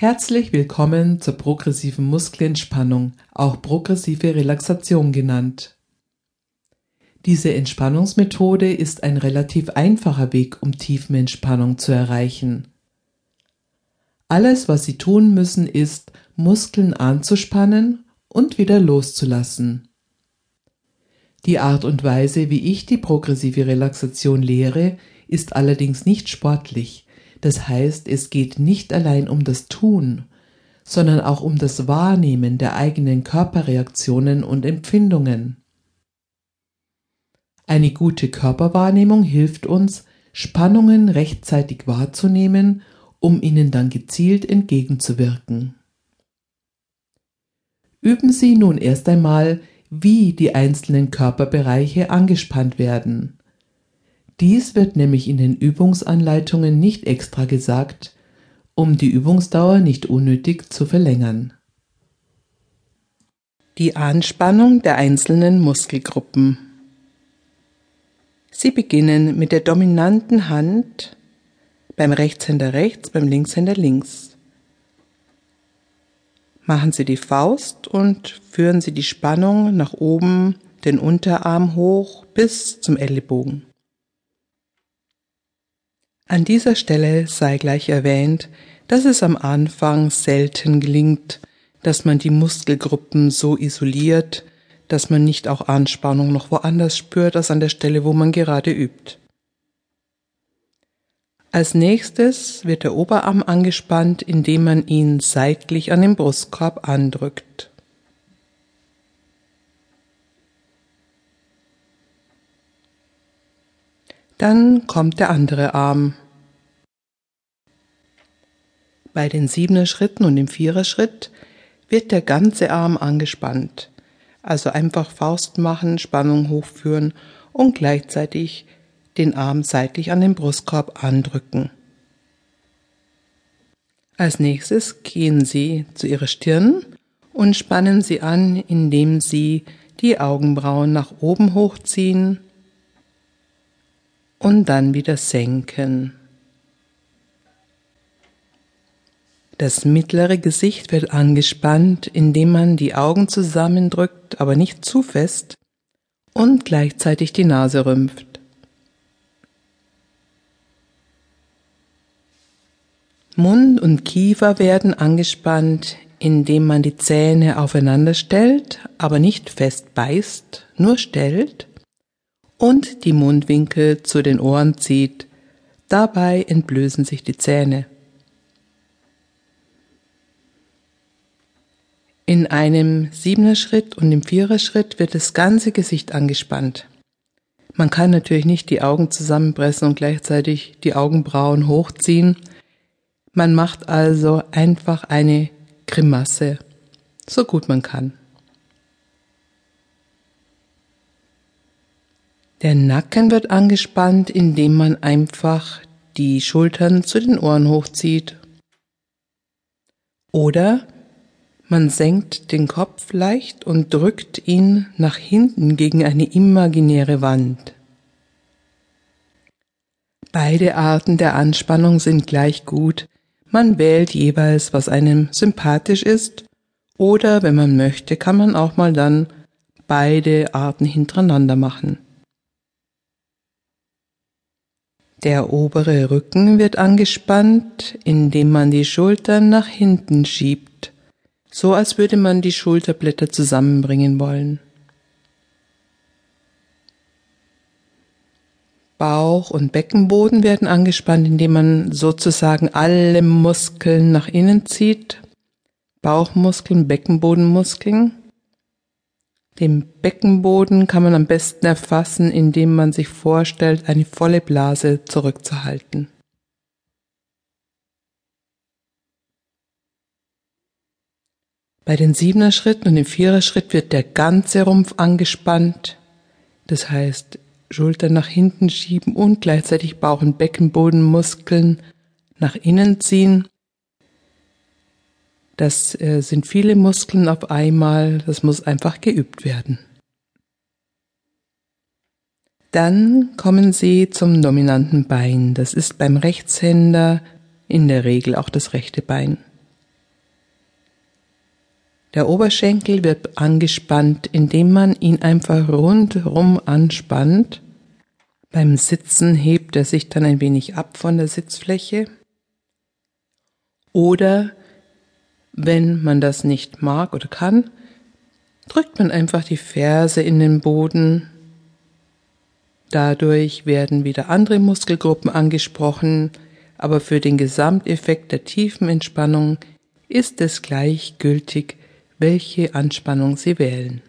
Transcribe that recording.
Herzlich willkommen zur progressiven Muskelentspannung, auch progressive Relaxation genannt. Diese Entspannungsmethode ist ein relativ einfacher Weg, um Tiefenentspannung zu erreichen. Alles, was Sie tun müssen, ist, Muskeln anzuspannen und wieder loszulassen. Die Art und Weise, wie ich die progressive Relaxation lehre, ist allerdings nicht sportlich, das heißt, es geht nicht allein um das Tun, sondern auch um das Wahrnehmen der eigenen Körperreaktionen und Empfindungen. Eine gute Körperwahrnehmung hilft uns, Spannungen rechtzeitig wahrzunehmen, um ihnen dann gezielt entgegenzuwirken. Üben Sie nun erst einmal, wie die einzelnen Körperbereiche angespannt werden. Dies wird nämlich in den Übungsanleitungen nicht extra gesagt, um die Übungsdauer nicht unnötig zu verlängern. Die Anspannung der einzelnen Muskelgruppen. Sie beginnen mit der dominanten Hand beim Rechtshänder rechts, beim Linkshänder links. Machen Sie die Faust und führen Sie die Spannung nach oben, den Unterarm hoch bis zum Ellenbogen. An dieser Stelle sei gleich erwähnt, dass es am Anfang selten gelingt, dass man die Muskelgruppen so isoliert, dass man nicht auch Anspannung noch woanders spürt als an der Stelle, wo man gerade übt. Als nächstes wird der Oberarm angespannt, indem man ihn seitlich an den Brustkorb andrückt. Dann kommt der andere Arm. Bei den siebener Schritten und dem vierer Schritt wird der ganze Arm angespannt. Also einfach Faust machen, Spannung hochführen und gleichzeitig den Arm seitlich an den Brustkorb andrücken. Als nächstes gehen Sie zu Ihrer Stirn und spannen sie an, indem Sie die Augenbrauen nach oben hochziehen und dann wieder senken. Das mittlere Gesicht wird angespannt, indem man die Augen zusammendrückt, aber nicht zu fest und gleichzeitig die Nase rümpft. Mund und Kiefer werden angespannt, indem man die Zähne aufeinander stellt, aber nicht fest beißt, nur stellt und die Mundwinkel zu den Ohren zieht. Dabei entblößen sich die Zähne. In einem siebener Schritt und im vierer Schritt wird das ganze Gesicht angespannt. Man kann natürlich nicht die Augen zusammenpressen und gleichzeitig die Augenbrauen hochziehen. Man macht also einfach eine Grimasse, so gut man kann. Der Nacken wird angespannt, indem man einfach die Schultern zu den Ohren hochzieht. Oder man senkt den Kopf leicht und drückt ihn nach hinten gegen eine imaginäre Wand. Beide Arten der Anspannung sind gleich gut. Man wählt jeweils, was einem sympathisch ist, oder wenn man möchte, kann man auch mal dann beide Arten hintereinander machen. Der obere Rücken wird angespannt, indem man die Schultern nach hinten schiebt, so als würde man die Schulterblätter zusammenbringen wollen. Bauch und Beckenboden werden angespannt, indem man sozusagen alle Muskeln nach innen zieht. Bauchmuskeln, Beckenbodenmuskeln. Den Beckenboden kann man am besten erfassen, indem man sich vorstellt, eine volle Blase zurückzuhalten. Bei den siebener Schritten und dem vierer Schritt wird der ganze Rumpf angespannt. Das heißt, Schultern nach hinten schieben und gleichzeitig Bauch- und Beckenbodenmuskeln nach innen ziehen. Das äh, sind viele Muskeln auf einmal, das muss einfach geübt werden. Dann kommen Sie zum dominanten Bein. Das ist beim Rechtshänder in der Regel auch das rechte Bein. Der Oberschenkel wird angespannt, indem man ihn einfach rundherum anspannt. Beim Sitzen hebt er sich dann ein wenig ab von der Sitzfläche. Oder wenn man das nicht mag oder kann, drückt man einfach die Ferse in den Boden. Dadurch werden wieder andere Muskelgruppen angesprochen, aber für den Gesamteffekt der tiefen Entspannung ist es gleichgültig, welche Anspannung Sie wählen.